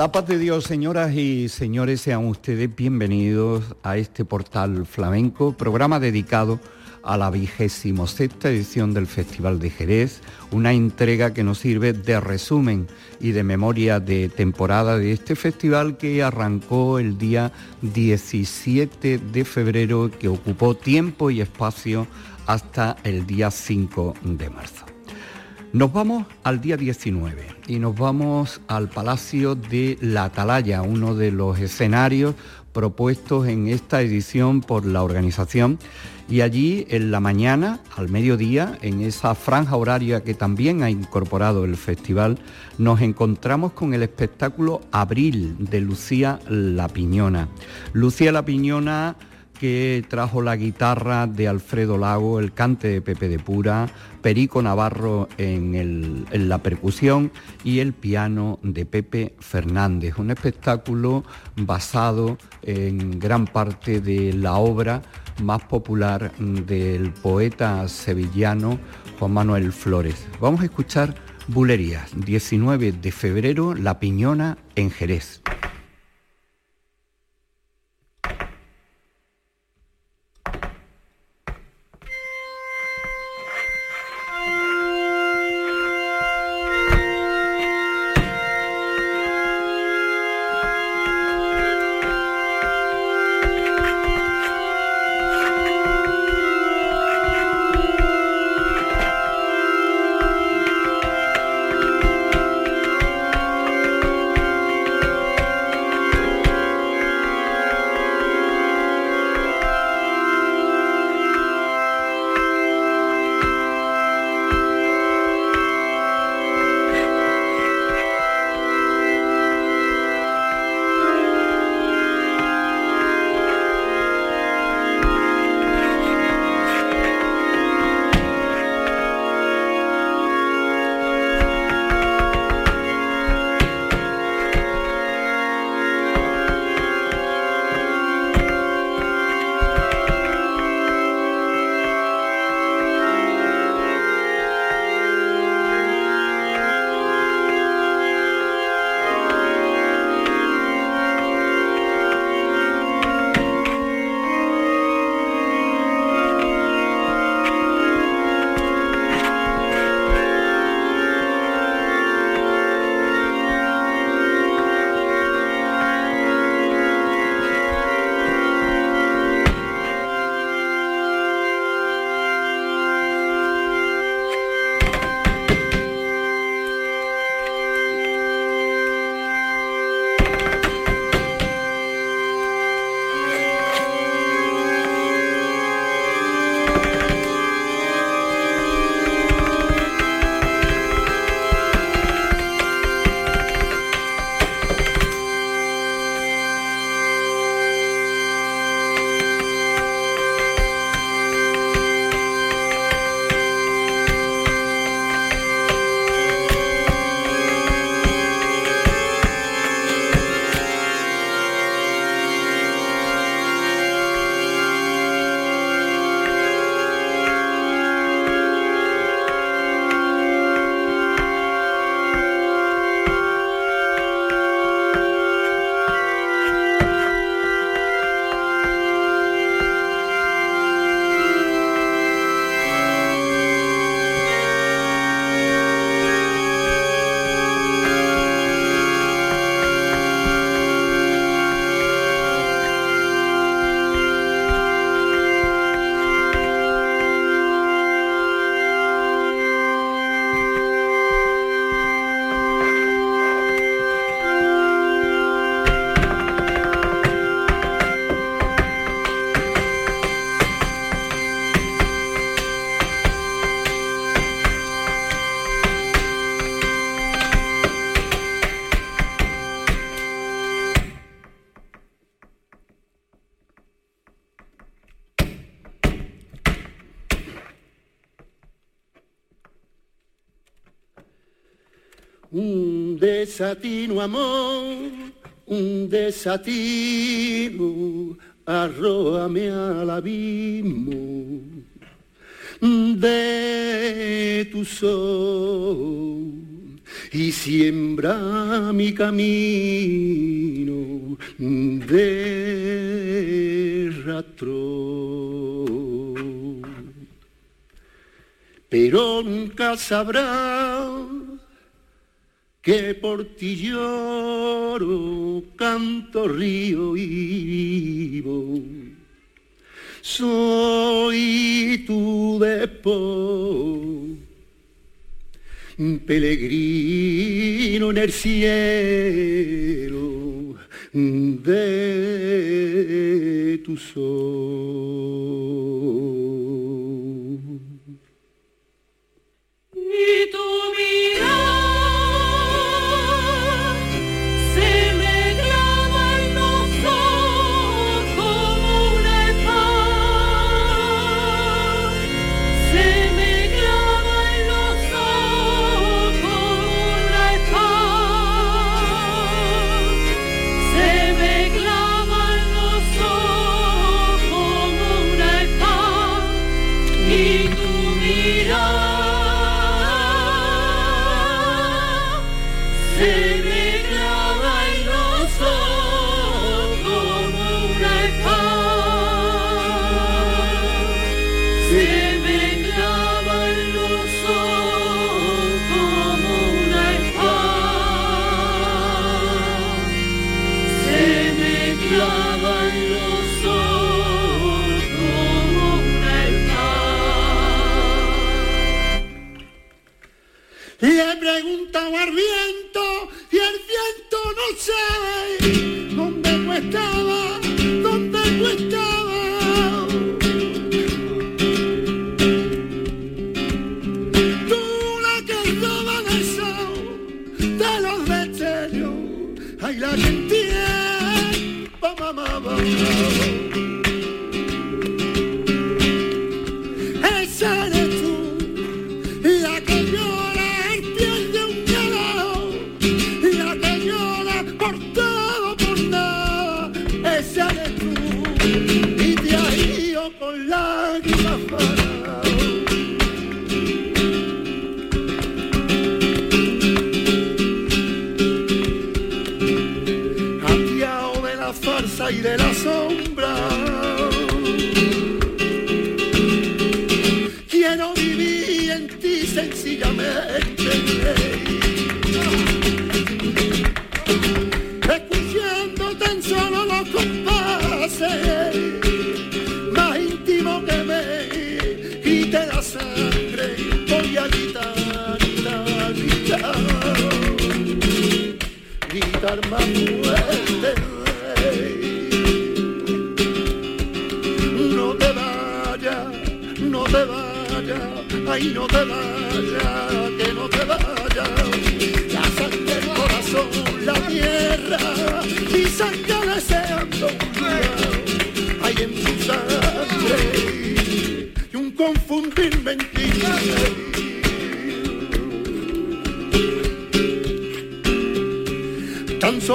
La paz de Dios, señoras y señores, sean ustedes bienvenidos a este portal flamenco, programa dedicado a la vigésimo sexta edición del Festival de Jerez, una entrega que nos sirve de resumen y de memoria de temporada de este festival que arrancó el día 17 de febrero, que ocupó tiempo y espacio hasta el día 5 de marzo. Nos vamos al día 19 y nos vamos al Palacio de la Atalaya, uno de los escenarios propuestos en esta edición por la organización. Y allí en la mañana, al mediodía, en esa franja horaria que también ha incorporado el festival, nos encontramos con el espectáculo Abril de Lucía La Piñona. Lucía La Piñona que trajo la guitarra de Alfredo Lago, el cante de Pepe de Pura, Perico Navarro en, la percusión y el piano de Pepe Fernández. Un espectáculo basado en gran parte de la obra más popular del poeta sevillano Juan Manuel Flores. Vamos a escuchar Bulerías, 19 de febrero, La Piñona en Jerez. Un desatino amor, un desatino, arrójame al abismo. De tu sol y siembra mi camino. De rastro. Pero nunca sabrá que por ti lloro, canto, río y vivo. Soy tu después, peregrino en el cielo de tu sol. Y tu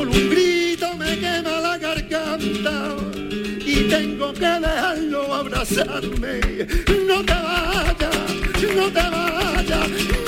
un grito me quema la garganta y tengo que dejarlo abrazarme. No te vayas, no te vayas.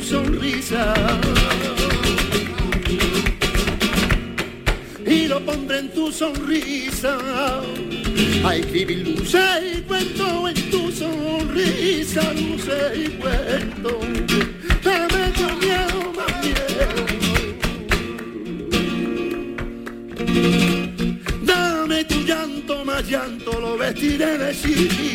Tu sonrisa. Y lo pondré en tu sonrisa. A escribir luces y cuento en tu sonrisa, luces y cuento. Dame tu miedo, más miedo. Dame tu llanto, más llanto, lo vestiré de sigilo.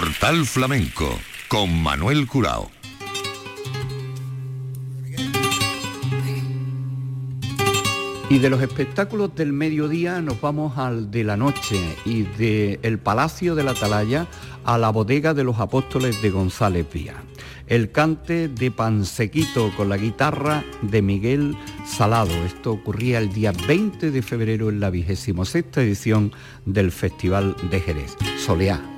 Portal Flamenco con Manuel Curao. Y de los espectáculos del mediodía nos vamos al de la noche y del Palacio de la Atalaya a la bodega de los apóstoles de González Vía. El cante de Pansequito con la guitarra de Miguel Salado. Esto ocurría el día 20 de febrero en la 26 edición del Festival de Jerez. Soleá.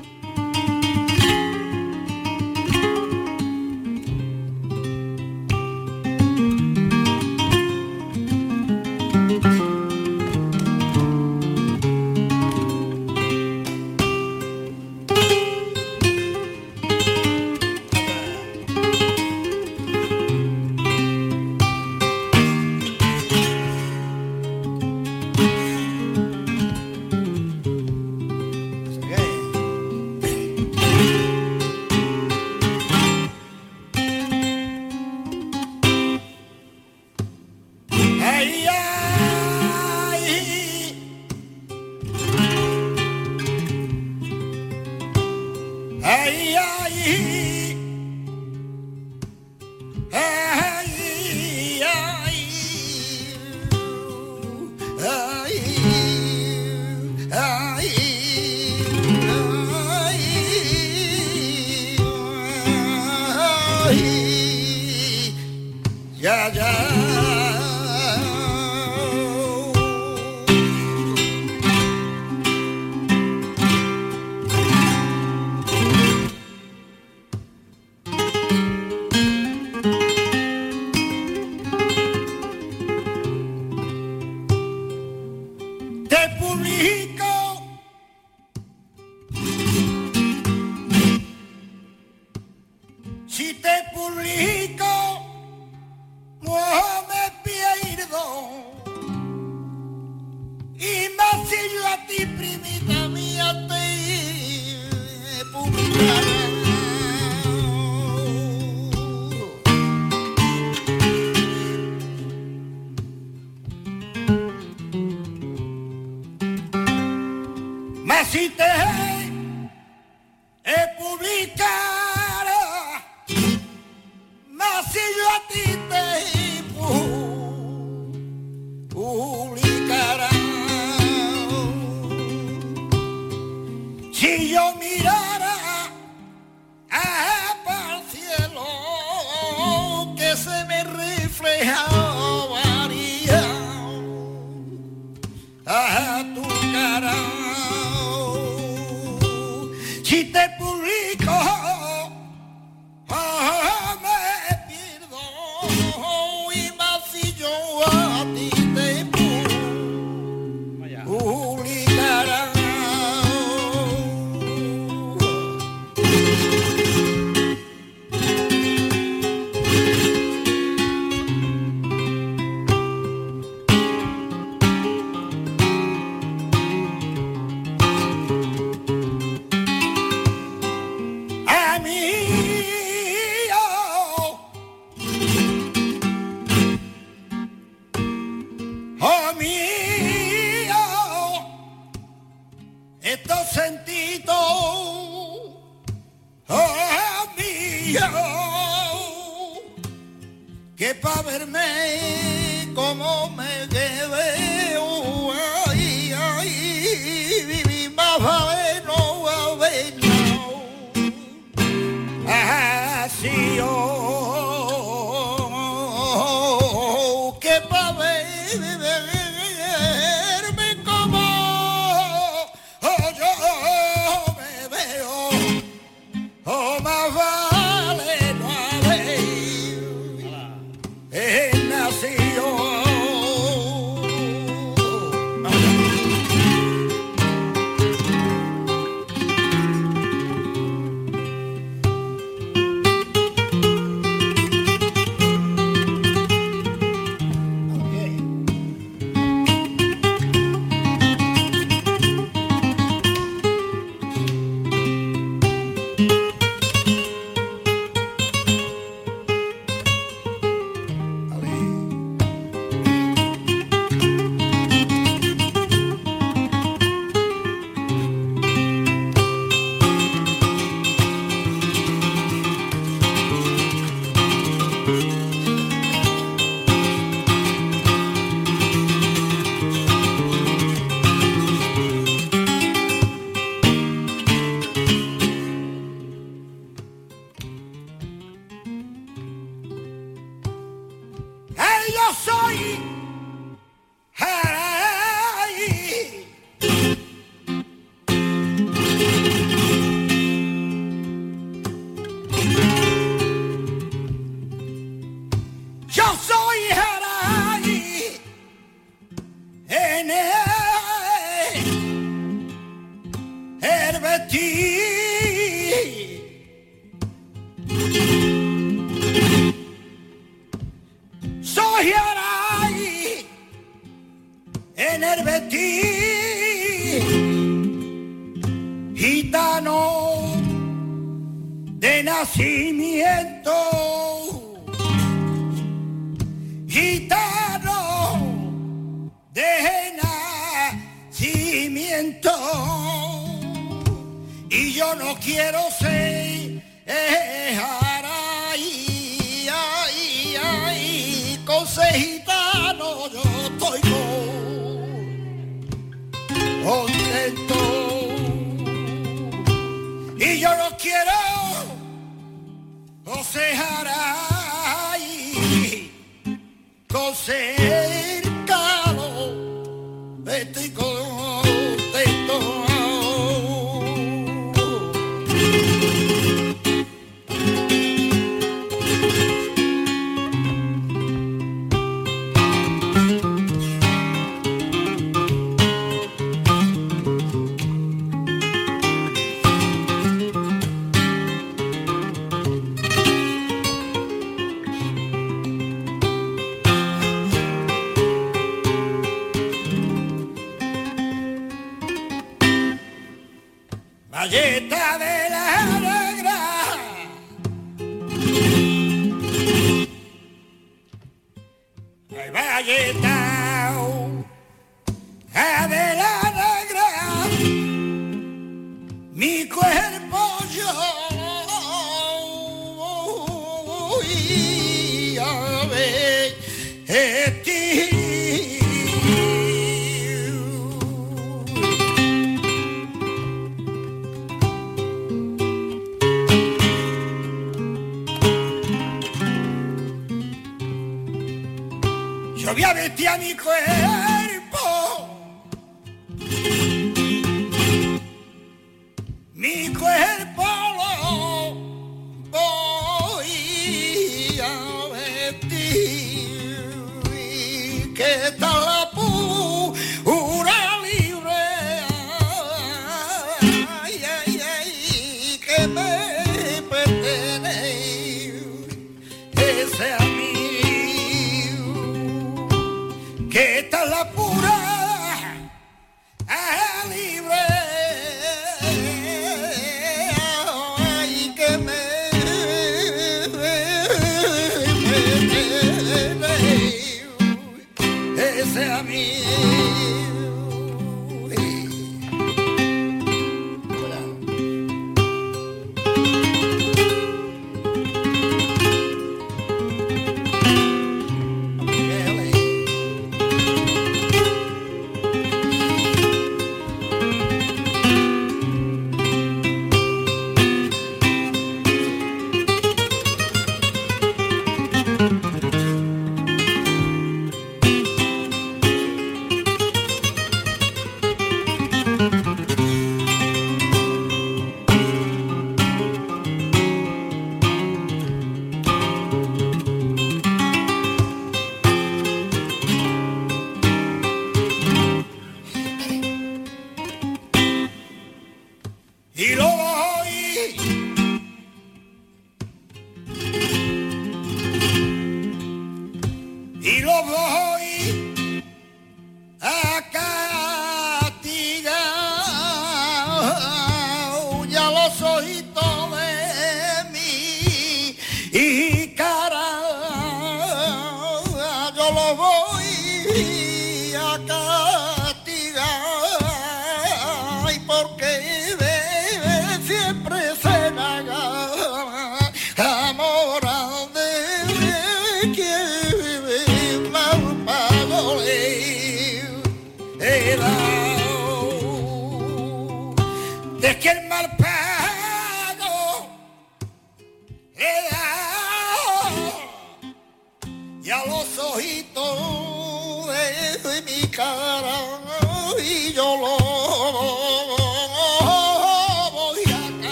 your Lord.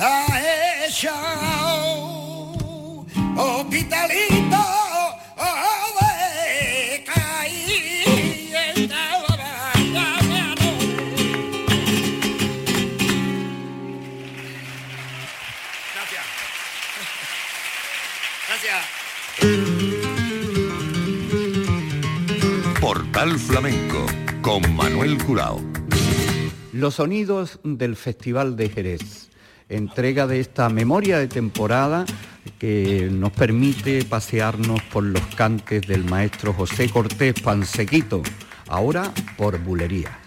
a ella. Hospitalito oh, de caída. Gracias. Gracias. Portal Flamenco con Manuel Curao. Los sonidos del Festival de Jerez entrega de esta memoria de temporada que nos permite pasearnos por los cantes del maestro José Cortés Pansequito, ahora por Bulería.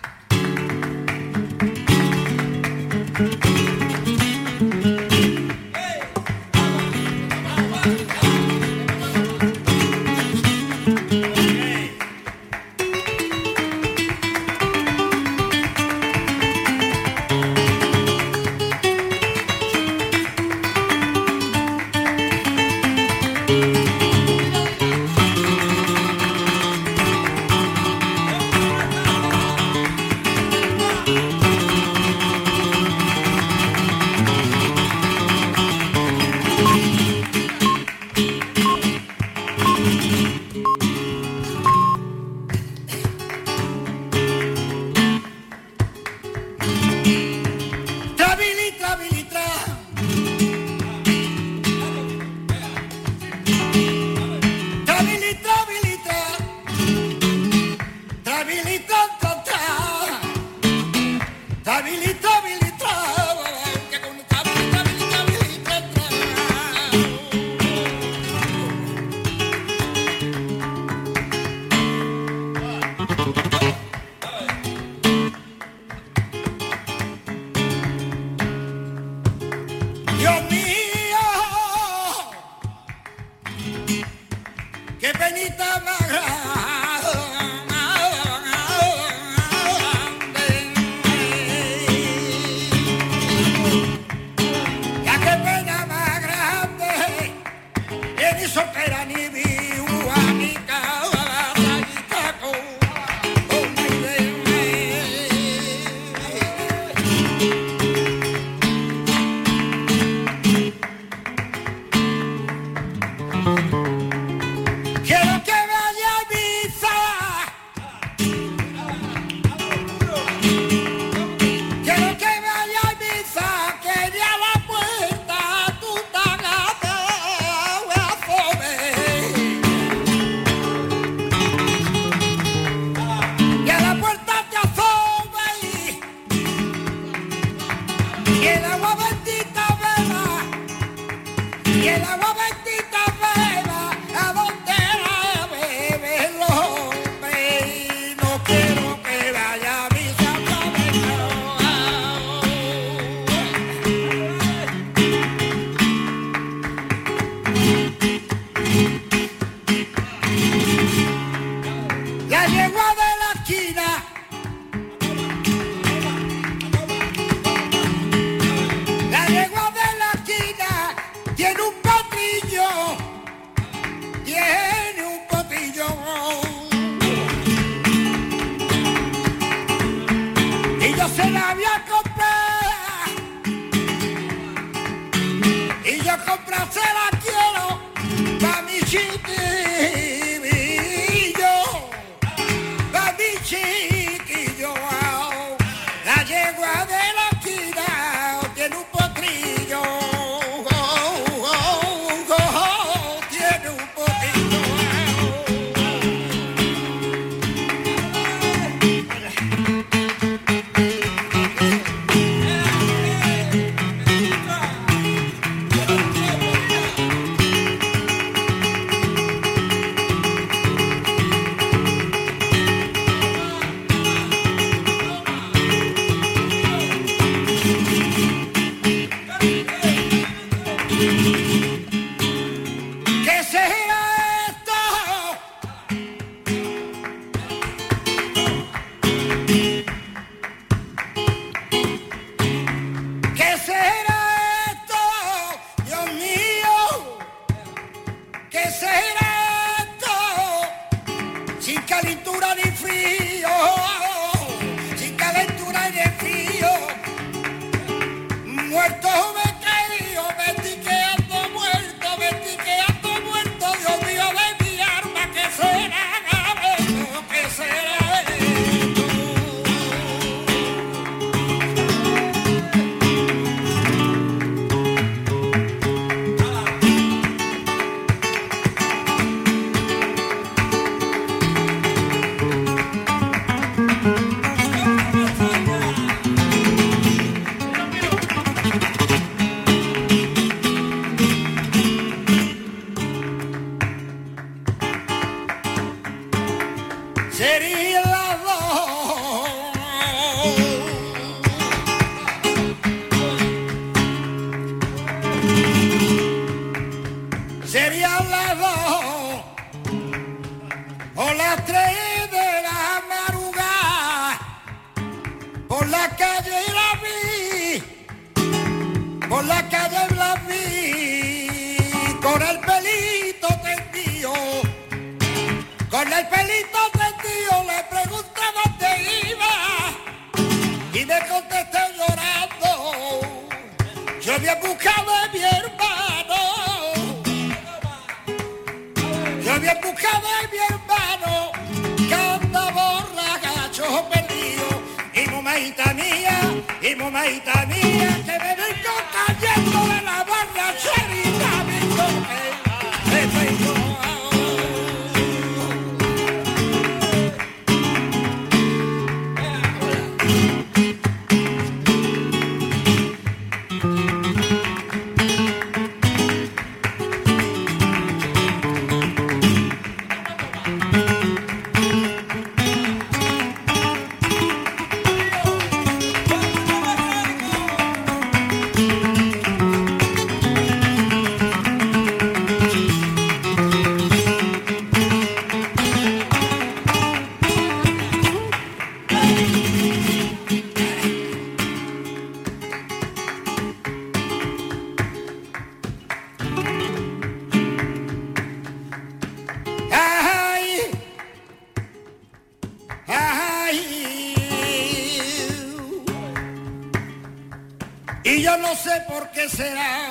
será,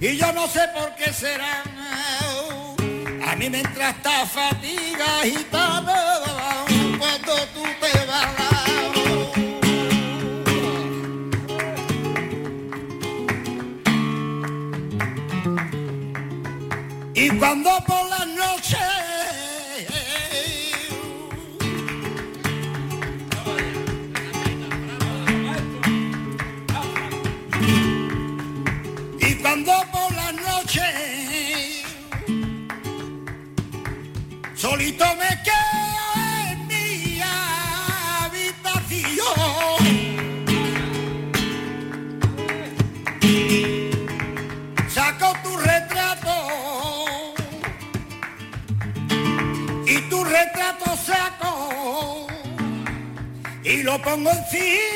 y yo no sé por qué será. A mí me entra esta fatiga agitando cuando tú te vas. Y cuando 帮俺洗。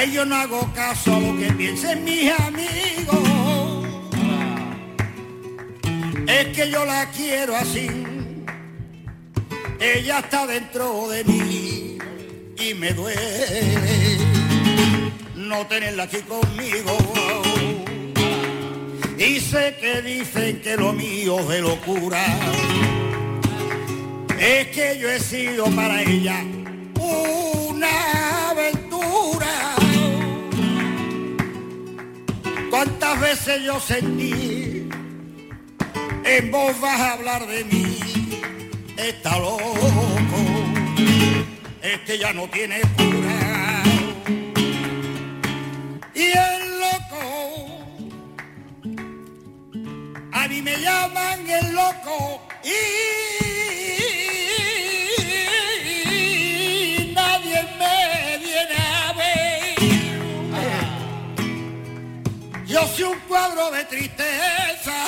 Ay, yo no hago caso a lo que piensen mis amigos. Es que yo la quiero así. Ella está dentro de mí y me duele no tenerla aquí conmigo. Y sé que dicen que lo mío es de locura. Es que yo he sido para ella ¿Cuántas veces yo sentí en vos vas a hablar de mí? Está loco, este ya no tiene cura y el loco. A mí me llaman el loco y cuadro de tristeza,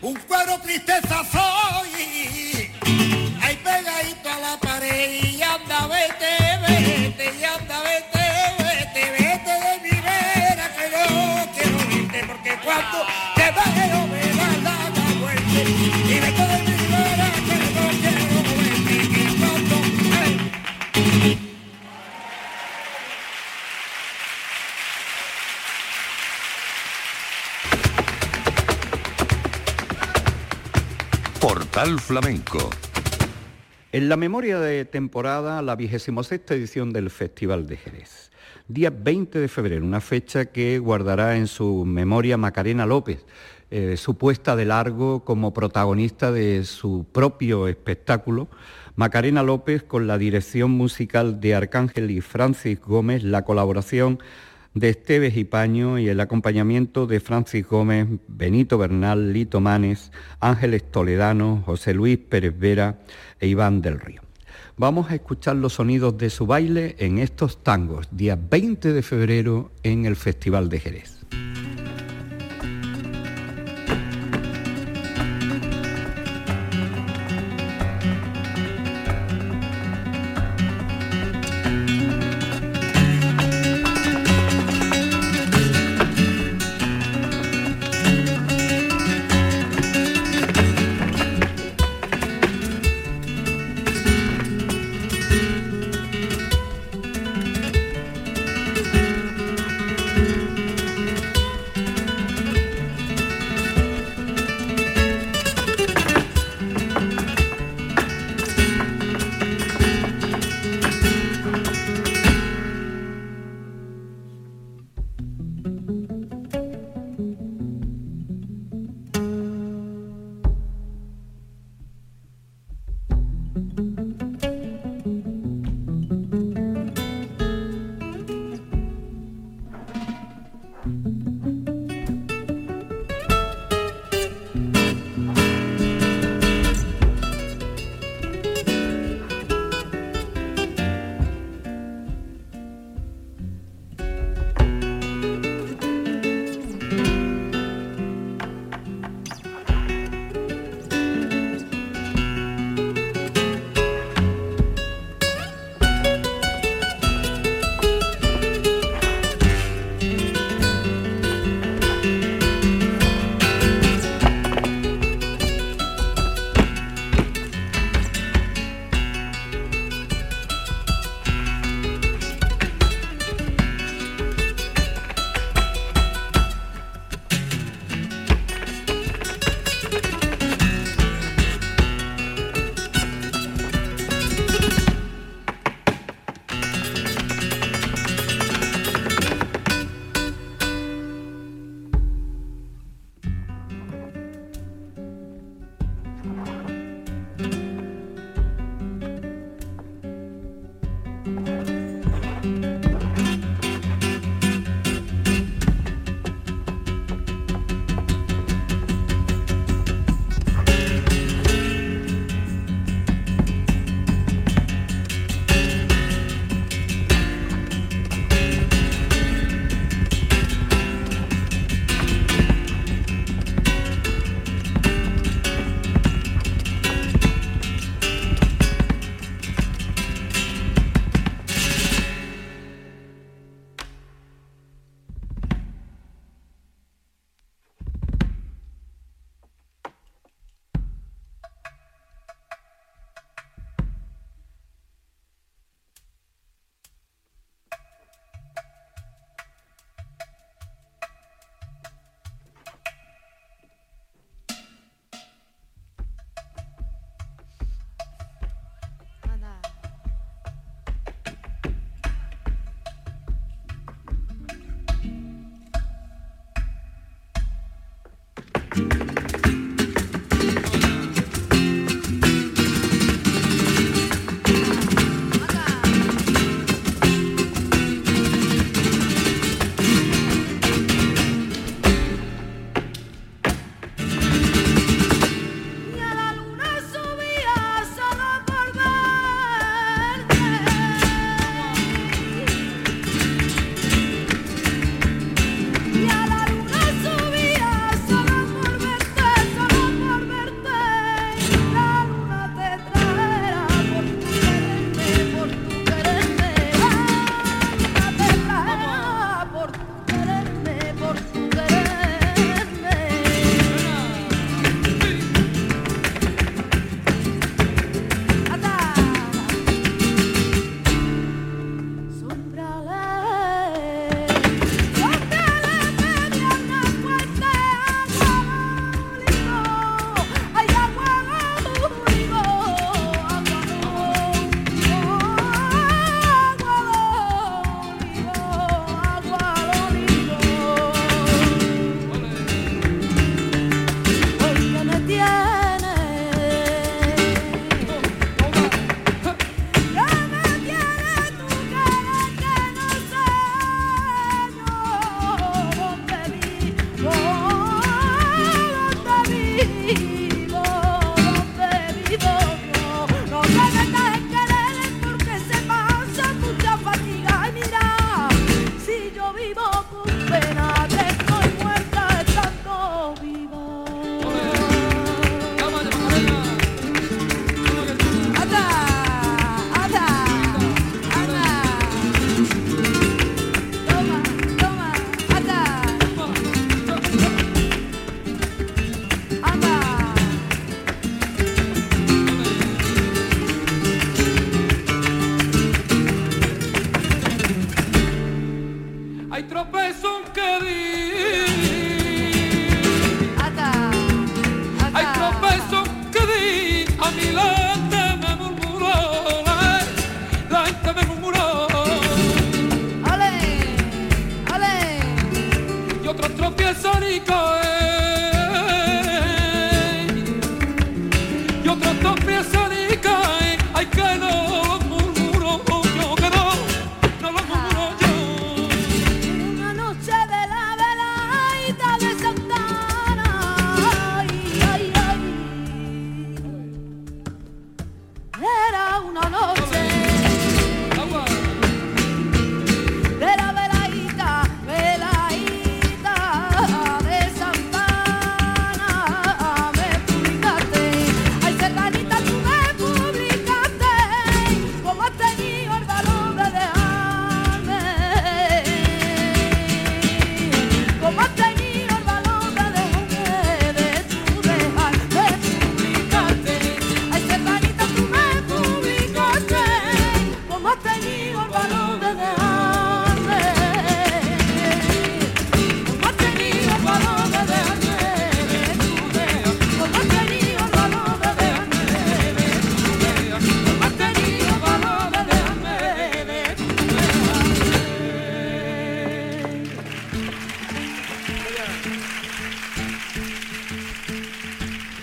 un cuadro tristeza soy. Ahí pegadito a la pared y anda, vete, vete, y anda, vete, Portal Flamenco En la memoria de temporada, la 26 edición del Festival de Jerez. Día 20 de febrero, una fecha que guardará en su memoria Macarena López, eh, su puesta de largo como protagonista de su propio espectáculo. Macarena López con la dirección musical de Arcángel y Francis Gómez, la colaboración de Esteves y Paño y el acompañamiento de Francis Gómez, Benito Bernal, Lito Manes, Ángeles Toledano, José Luis Pérez Vera e Iván del Río. Vamos a escuchar los sonidos de su baile en estos tangos, día 20 de febrero en el Festival de Jerez.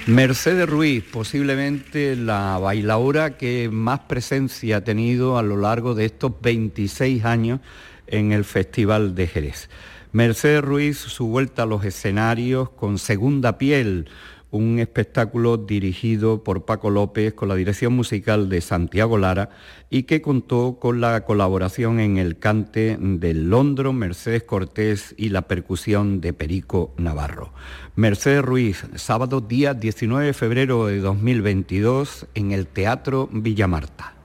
Mercedes Ruiz, posiblemente la bailaora que más presencia ha tenido a lo largo de estos 26 años en el Festival de Jerez. Mercedes Ruiz, su vuelta a los escenarios con Segunda Piel, un espectáculo dirigido por Paco López con la dirección musical de Santiago Lara y que contó con la colaboración en el cante del Londro, Mercedes Cortés y la percusión de Perico Navarro. Mercedes Ruiz, sábado día 19 de febrero de 2022 en el Teatro Villamarta.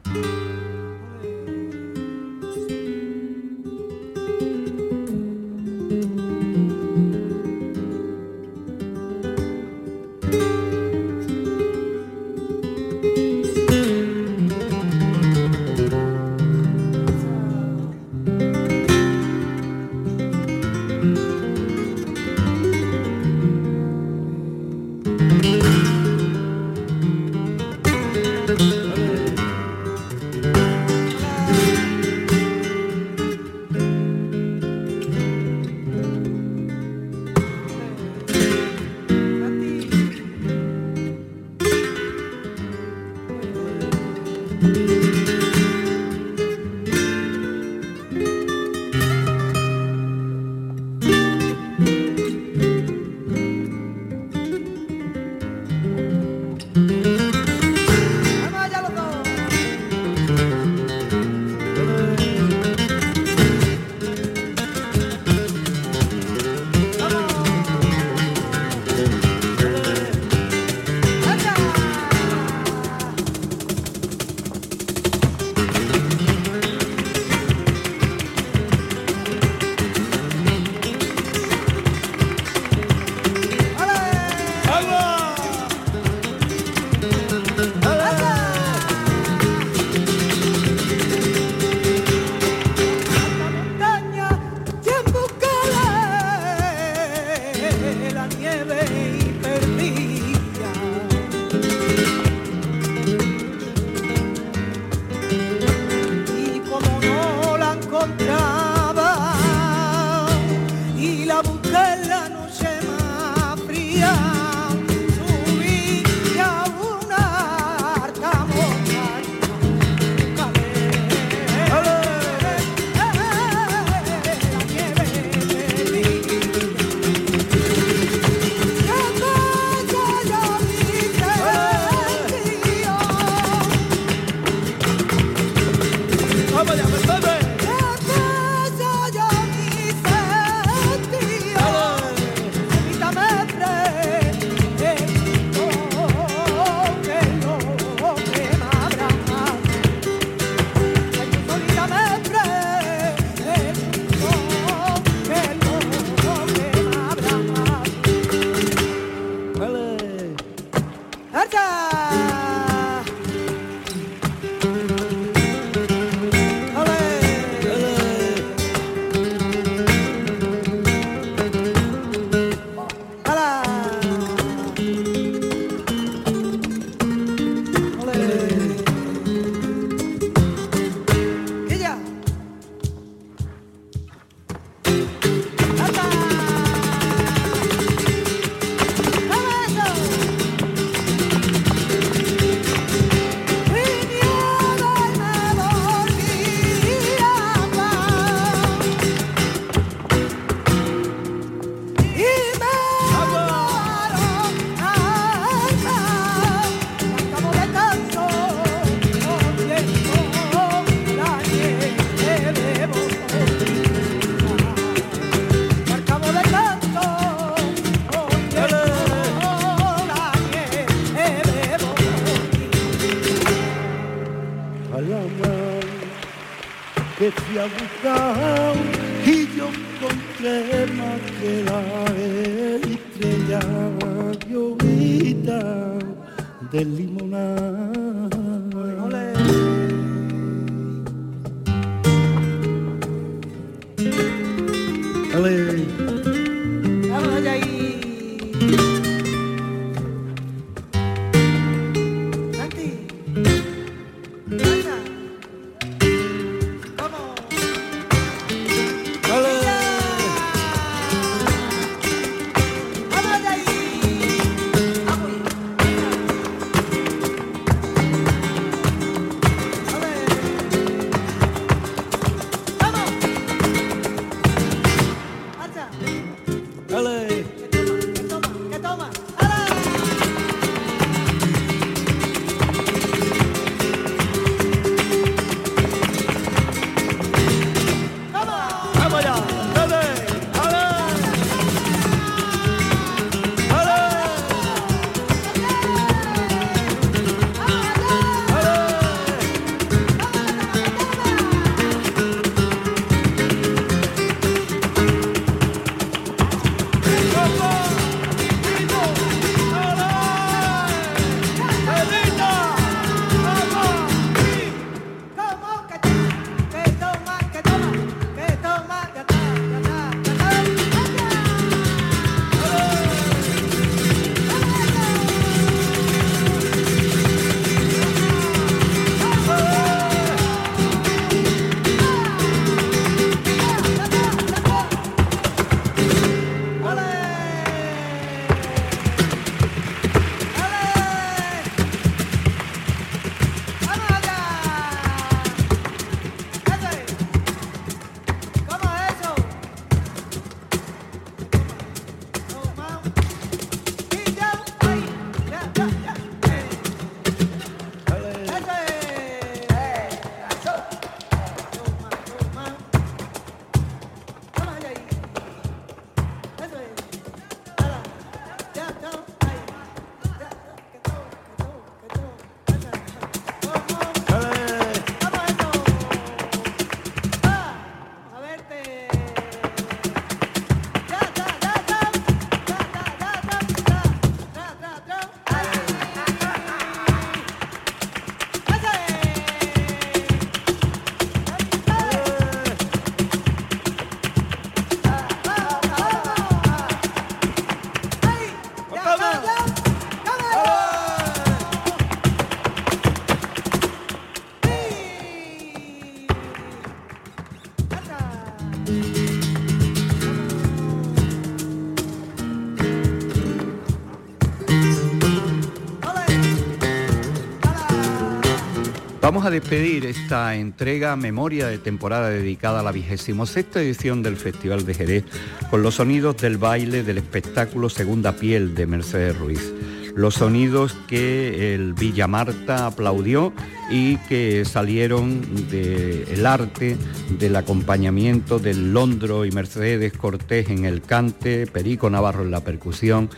Vamos a despedir esta entrega memoria de temporada dedicada a la vigésimo sexta edición del Festival de Jerez con los sonidos del baile del espectáculo Segunda Piel de Mercedes Ruiz. Los sonidos que el Villa Marta aplaudió y que salieron del arte, del acompañamiento del Londro y Mercedes Cortés en el cante, Perico Navarro en la percusión,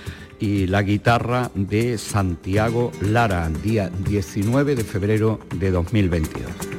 y la guitarra de Santiago Lara, día 19 de febrero de 2022.